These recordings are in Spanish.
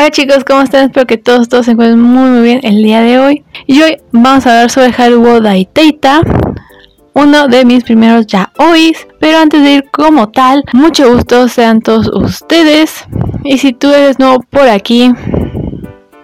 Hola chicos, ¿cómo están? Espero que todos, todos se encuentren muy muy bien el día de hoy. Y hoy vamos a hablar sobre Haruo Daiteita, uno de mis primeros ya hoy. Pero antes de ir como tal, mucho gusto sean todos ustedes. Y si tú eres nuevo por aquí,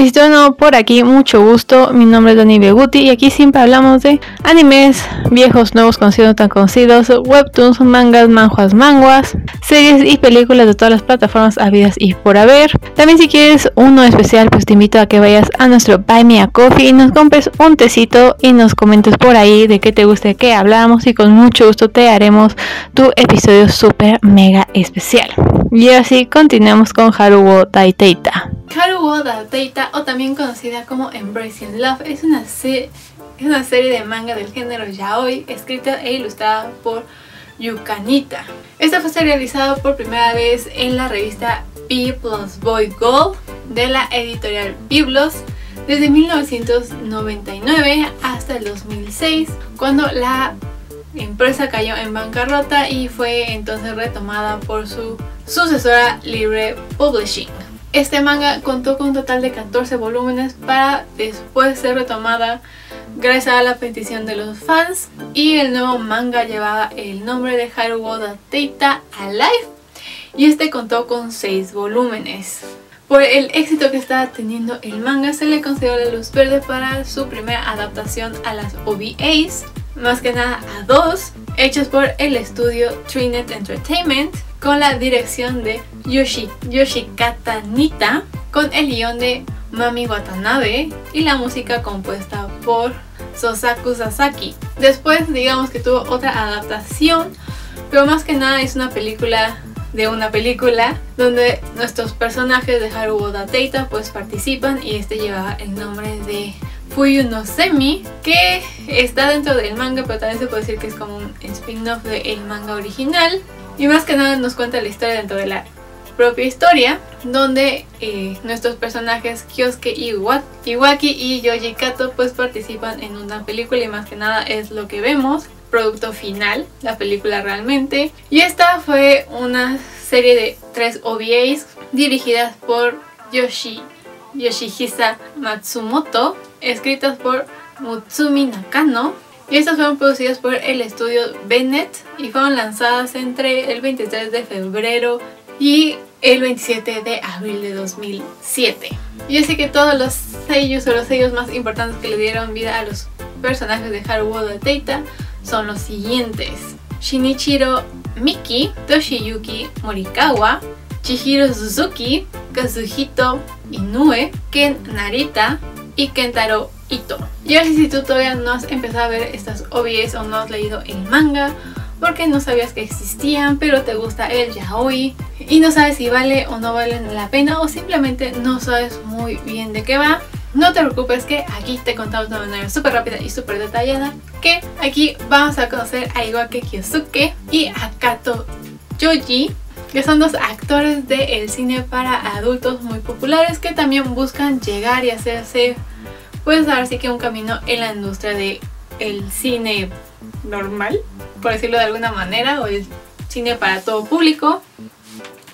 y si no por aquí, mucho gusto. Mi nombre es Dani Beguti y aquí siempre hablamos de animes, viejos, nuevos, conocidos, tan conocidos, webtoons, mangas, manjuas, manguas, series y películas de todas las plataformas habidas y por haber. También si quieres uno especial, pues te invito a que vayas a nuestro Buy Me a Coffee y nos compres un tecito y nos comentes por ahí de qué te guste que hablamos y con mucho gusto te haremos tu episodio súper mega especial. Y así continuamos con Haruo Taiteita. Haruo Dateita, o también conocida como Embracing Love, es una, una serie de manga del género yaoi, escrita e ilustrada por Yukanita. Esta fue serializada por primera vez en la revista P Plus Boy Gold de la editorial Biblos desde 1999 hasta el 2006, cuando la empresa cayó en bancarrota y fue entonces retomada por su sucesora Libre Publishing. Este manga contó con un total de 14 volúmenes para después ser retomada gracias a la petición de los fans y el nuevo manga llevaba el nombre de Haruo Teita Alive y este contó con 6 volúmenes. Por el éxito que estaba teniendo el manga se le concedió la luz verde para su primera adaptación a las OVAs, más que nada a dos, hechos por el estudio Trinet Entertainment con la dirección de Yoshi, Yoshikata Nita, con el guion de Mami Watanabe y la música compuesta por Sosaku Sasaki. Después digamos que tuvo otra adaptación, pero más que nada es una película de una película donde nuestros personajes de Haruo Dateita pues participan y este lleva el nombre de Fuyu no Semi que está dentro del manga pero también se puede decir que es como un spin-off del manga original y más que nada nos cuenta la historia dentro de la propia historia, donde eh, nuestros personajes Kyosuke Iwaki y Yoji Kato pues participan en una película y más que nada es lo que vemos, producto final, la película realmente. Y esta fue una serie de tres OVAs dirigidas por Yoshi, Yoshihisa Matsumoto, escritas por Mutsumi Nakano y estas fueron producidas por el estudio Bennett y fueron lanzadas entre el 23 de febrero y el 27 de abril de 2007. Y así que todos los sellos o los sellos más importantes que le dieron vida a los personajes de Haruo Teita son los siguientes. Shinichiro Miki, Toshiyuki Morikawa, Chihiro Suzuki, Kazuhito Inoue, Ken Narita y Kentaro Ito. Y ahora si tú todavía no has empezado a ver estas OVAs o no has leído el manga, porque no sabías que existían, pero te gusta el yaoi y no sabes si vale o no vale la pena o simplemente no sabes muy bien de qué va, no te preocupes que aquí te contamos de una manera súper rápida y súper detallada que aquí vamos a conocer a Iwake Kyosuke y a Kato Yoji que son dos actores del cine para adultos muy populares que también buscan llegar y hacerse pues ahora sí que un camino en la industria de el cine normal, por decirlo de alguna manera, o el cine para todo público.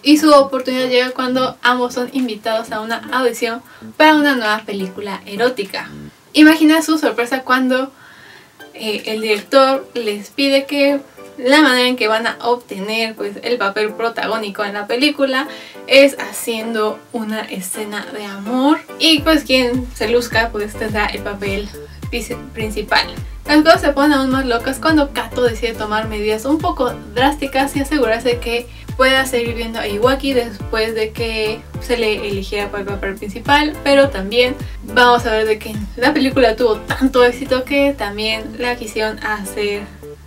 Y su oportunidad llega cuando ambos son invitados a una audición para una nueva película erótica. Imagina su sorpresa cuando eh, el director les pide que la manera en que van a obtener pues, el papel protagónico en la película es haciendo una escena de amor y pues quien se luzca pues tendrá el papel principal. Las cosas se ponen aún más locas cuando Kato decide tomar medidas un poco drásticas y asegurarse de que pueda seguir viendo a Iwaki después de que se le eligiera para el papel principal, pero también vamos a ver de que la película tuvo tanto éxito que también la quisieron hacer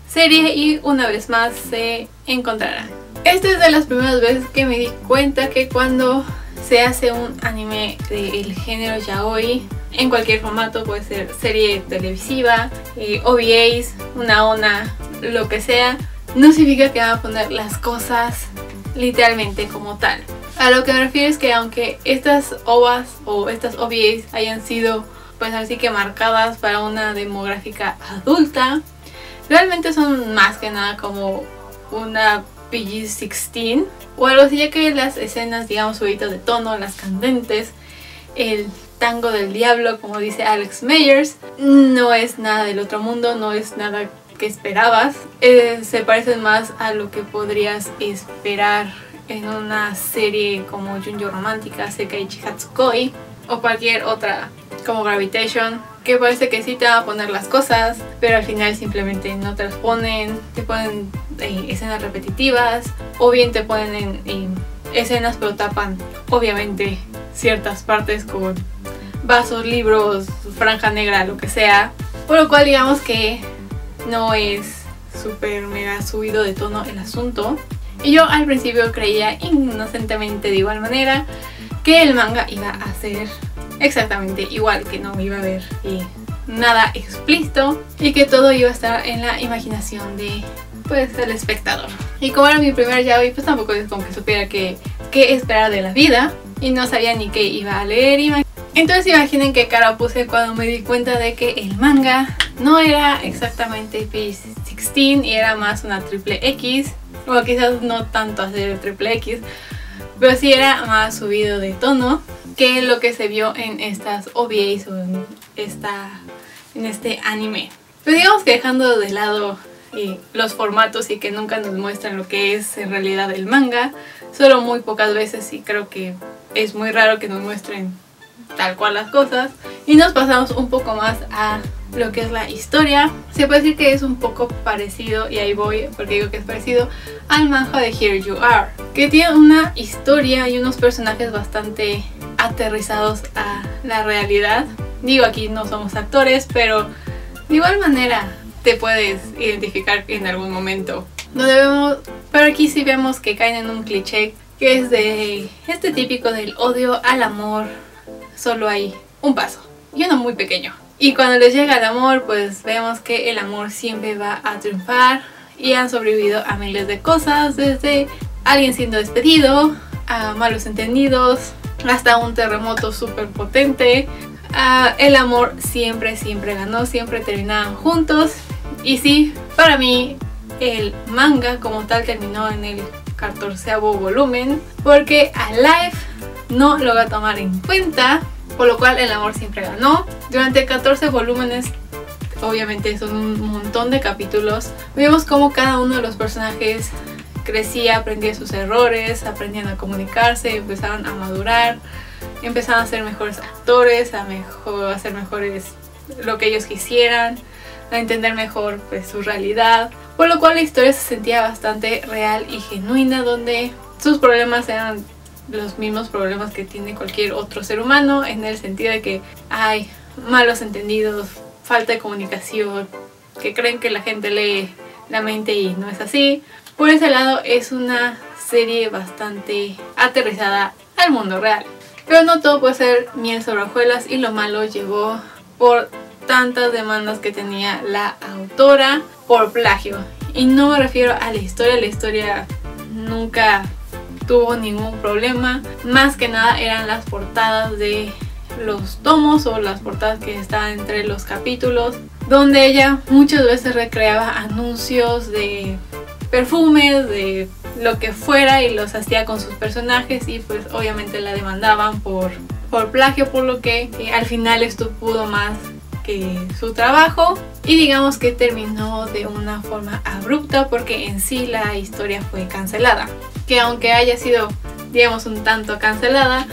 serie y una vez más se encontrarán. Esta es de las primeras veces que me di cuenta que cuando se hace un anime del género yaoi en cualquier formato, puede ser serie televisiva, eh, OVAs, una ONA, lo que sea, no significa que van a poner las cosas literalmente como tal. A lo que me refiero es que aunque estas OVAs o estas OVAs hayan sido pues así que marcadas para una demográfica adulta, realmente son más que nada como una PG-16 o algo así, ya que las escenas, digamos, subidas de tono, las candentes, el tango del diablo, como dice Alex Meyers, no es nada del otro mundo, no es nada que esperabas. Eh, se parecen más a lo que podrías esperar en una serie como Junjo Romántica, Sekaiichi Hatsukoi o cualquier otra como Gravitation, que parece que sí te van a poner las cosas, pero al final simplemente no te las ponen, te ponen eh, escenas repetitivas o bien te ponen en escenas pero tapan obviamente ciertas partes con vasos, libros, franja negra, lo que sea. Por lo cual digamos que no es súper mega subido de tono el asunto. Y yo al principio creía inocentemente de igual manera que el manga iba a ser exactamente igual, que no iba a haber eh, nada explícito y que todo iba a estar en la imaginación de pues el espectador. Y como era mi primer yaoi, pues tampoco es como que supiera qué esperar de la vida y no sabía ni qué iba a leer. Entonces imaginen qué cara puse cuando me di cuenta de que el manga no era exactamente page 16 y era más una triple X. O quizás no tanto hacer triple X, pero sí era más subido de tono que lo que se vio en estas OVAs o en, esta, en este anime. Pero digamos que dejando de lado eh, los formatos y que nunca nos muestran lo que es en realidad el manga, solo muy pocas veces y creo que es muy raro que nos muestren tal cual las cosas. Y nos pasamos un poco más a lo que es la historia. Se puede decir que es un poco parecido, y ahí voy porque digo que es parecido, al manga de Here You Are. Que tiene una historia y unos personajes bastante aterrizados a la realidad. Digo, aquí no somos actores, pero de igual manera te puedes identificar en algún momento. No debemos, pero aquí sí vemos que caen en un cliché que es de este típico del odio al amor. Solo hay un paso y uno muy pequeño. Y cuando les llega el amor, pues vemos que el amor siempre va a triunfar y han sobrevivido a miles de cosas, desde alguien siendo despedido, a malos entendidos, hasta un terremoto súper potente. el amor siempre, siempre ganó, siempre terminaban juntos. Y sí, para mí el manga como tal terminó en el 14 volumen porque Alive no lo va a tomar en cuenta, por lo cual el amor siempre ganó. Durante 14 volúmenes, obviamente son un montón de capítulos, vimos cómo cada uno de los personajes crecía, aprendía sus errores, aprendían a comunicarse, empezaron a madurar, empezaron a ser mejores actores, a, mejor, a ser mejores lo que ellos quisieran, a entender mejor pues, su realidad. Por lo cual la historia se sentía bastante real y genuina, donde sus problemas eran los mismos problemas que tiene cualquier otro ser humano, en el sentido de que hay malos entendidos, falta de comunicación, que creen que la gente lee la mente y no es así. Por ese lado es una serie bastante aterrizada al mundo real. Pero no todo puede ser miel sobre hojuelas y lo malo llegó por tantas demandas que tenía la autora por plagio. Y no me refiero a la historia, la historia nunca tuvo ningún problema. Más que nada eran las portadas de los tomos o las portadas que estaban entre los capítulos, donde ella muchas veces recreaba anuncios de perfumes, de lo que fuera y los hacía con sus personajes y pues obviamente la demandaban por, por plagio, por lo que eh, al final esto pudo más su trabajo y digamos que terminó de una forma abrupta porque en sí la historia fue cancelada. Que aunque haya sido, digamos, un tanto cancelada,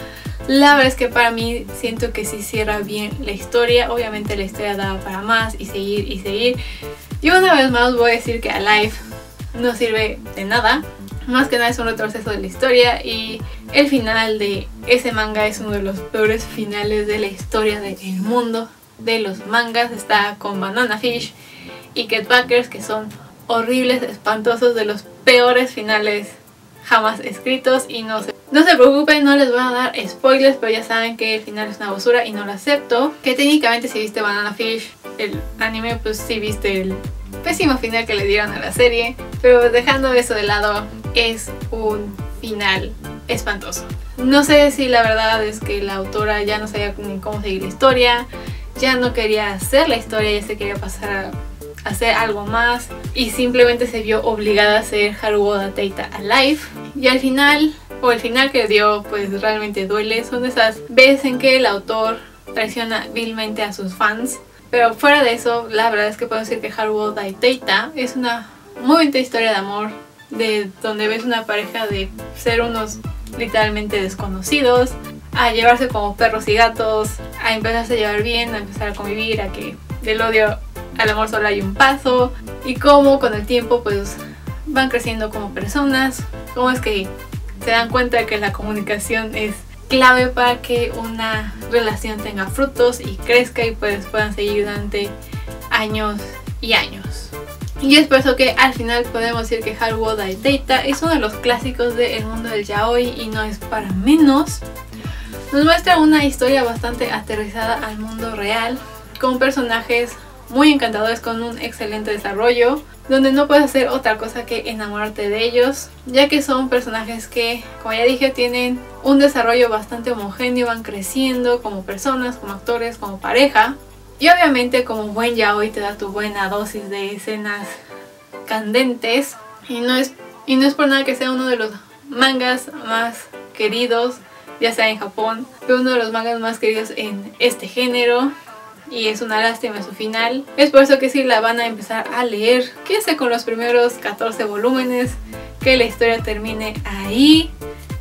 la verdad es que para mí siento que si cierra bien la historia. Obviamente la historia daba para más y seguir y seguir. Y una vez más voy a decir que Alive no sirve de nada. Más que nada es un retroceso de la historia y el final de ese manga es uno de los peores finales de la historia del mundo de los mangas está con Banana Fish y Cat Backers que son horribles, espantosos, de los peores finales jamás escritos y no se, no se preocupen, no les voy a dar spoilers, pero ya saben que el final es una basura y no lo acepto. Que técnicamente si viste Banana Fish, el anime, pues sí viste el pésimo final que le dieron a la serie, pero dejando eso de lado, es un final espantoso. No sé si la verdad es que la autora ya no sabía ni cómo seguir la historia, ya no quería hacer la historia, ya se quería pasar hacer algo más y simplemente se vio obligada a hacer Haruo Teita Alive. Y al final, o el final que dio, pues realmente duele. Son esas veces en que el autor traiciona vilmente a sus fans. Pero fuera de eso, la verdad es que puedo decir que Haruo Teita es una muy bonita historia de amor. De donde ves una pareja de ser unos literalmente desconocidos, a llevarse como perros y gatos, a empezarse a llevar bien, a empezar a convivir, a que del odio al amor solo hay un paso y cómo con el tiempo pues van creciendo como personas, cómo es que se dan cuenta de que la comunicación es clave para que una relación tenga frutos y crezca y pues puedan seguir durante años y años. Y es por eso que al final podemos decir que Haruo Data es uno de los clásicos del mundo del yaoi y no es para menos. Nos muestra una historia bastante aterrizada al mundo real, con personajes muy encantadores con un excelente desarrollo, donde no puedes hacer otra cosa que enamorarte de ellos, ya que son personajes que, como ya dije, tienen un desarrollo bastante homogéneo, van creciendo como personas, como actores, como pareja. Y obviamente como buen yaoi te da tu buena dosis de escenas candentes y no es y no es por nada que sea uno de los mangas más queridos, ya sea en Japón, pero uno de los mangas más queridos en este género y es una lástima su final. Es por eso que si la van a empezar a leer, quédese con los primeros 14 volúmenes, que la historia termine ahí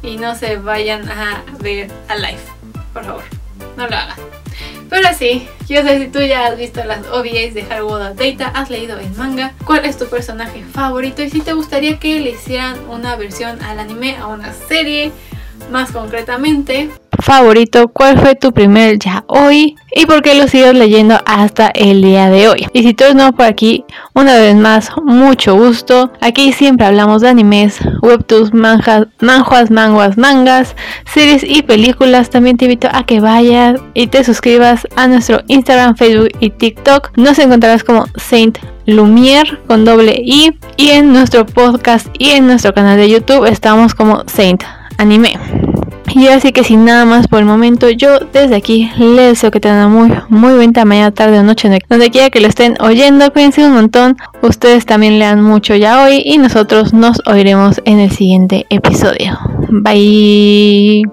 y no se vayan a ver a live. Por favor, no lo hagan. Pero sí, yo sé si tú ya has visto las OVAs de Haruoda Data, has leído el manga, cuál es tu personaje favorito y si te gustaría que le hicieran una versión al anime, a una serie, más concretamente favorito, cuál fue tu primer ya hoy y por qué lo sigues leyendo hasta el día de hoy. Y si tú eres nuevo por aquí, una vez más, mucho gusto. Aquí siempre hablamos de animes, webtoons, manjas, manjuas, manguas, mangas, series y películas. También te invito a que vayas y te suscribas a nuestro Instagram, Facebook y TikTok. Nos encontrarás como Saint Lumiere con doble I y en nuestro podcast y en nuestro canal de YouTube estamos como Saint Anime. Y así que sin nada más por el momento, yo desde aquí les deseo que tengan muy, muy buena mañana, tarde o noche, donde quiera que lo estén oyendo. Cuídense un montón. Ustedes también lean mucho ya hoy y nosotros nos oiremos en el siguiente episodio. Bye.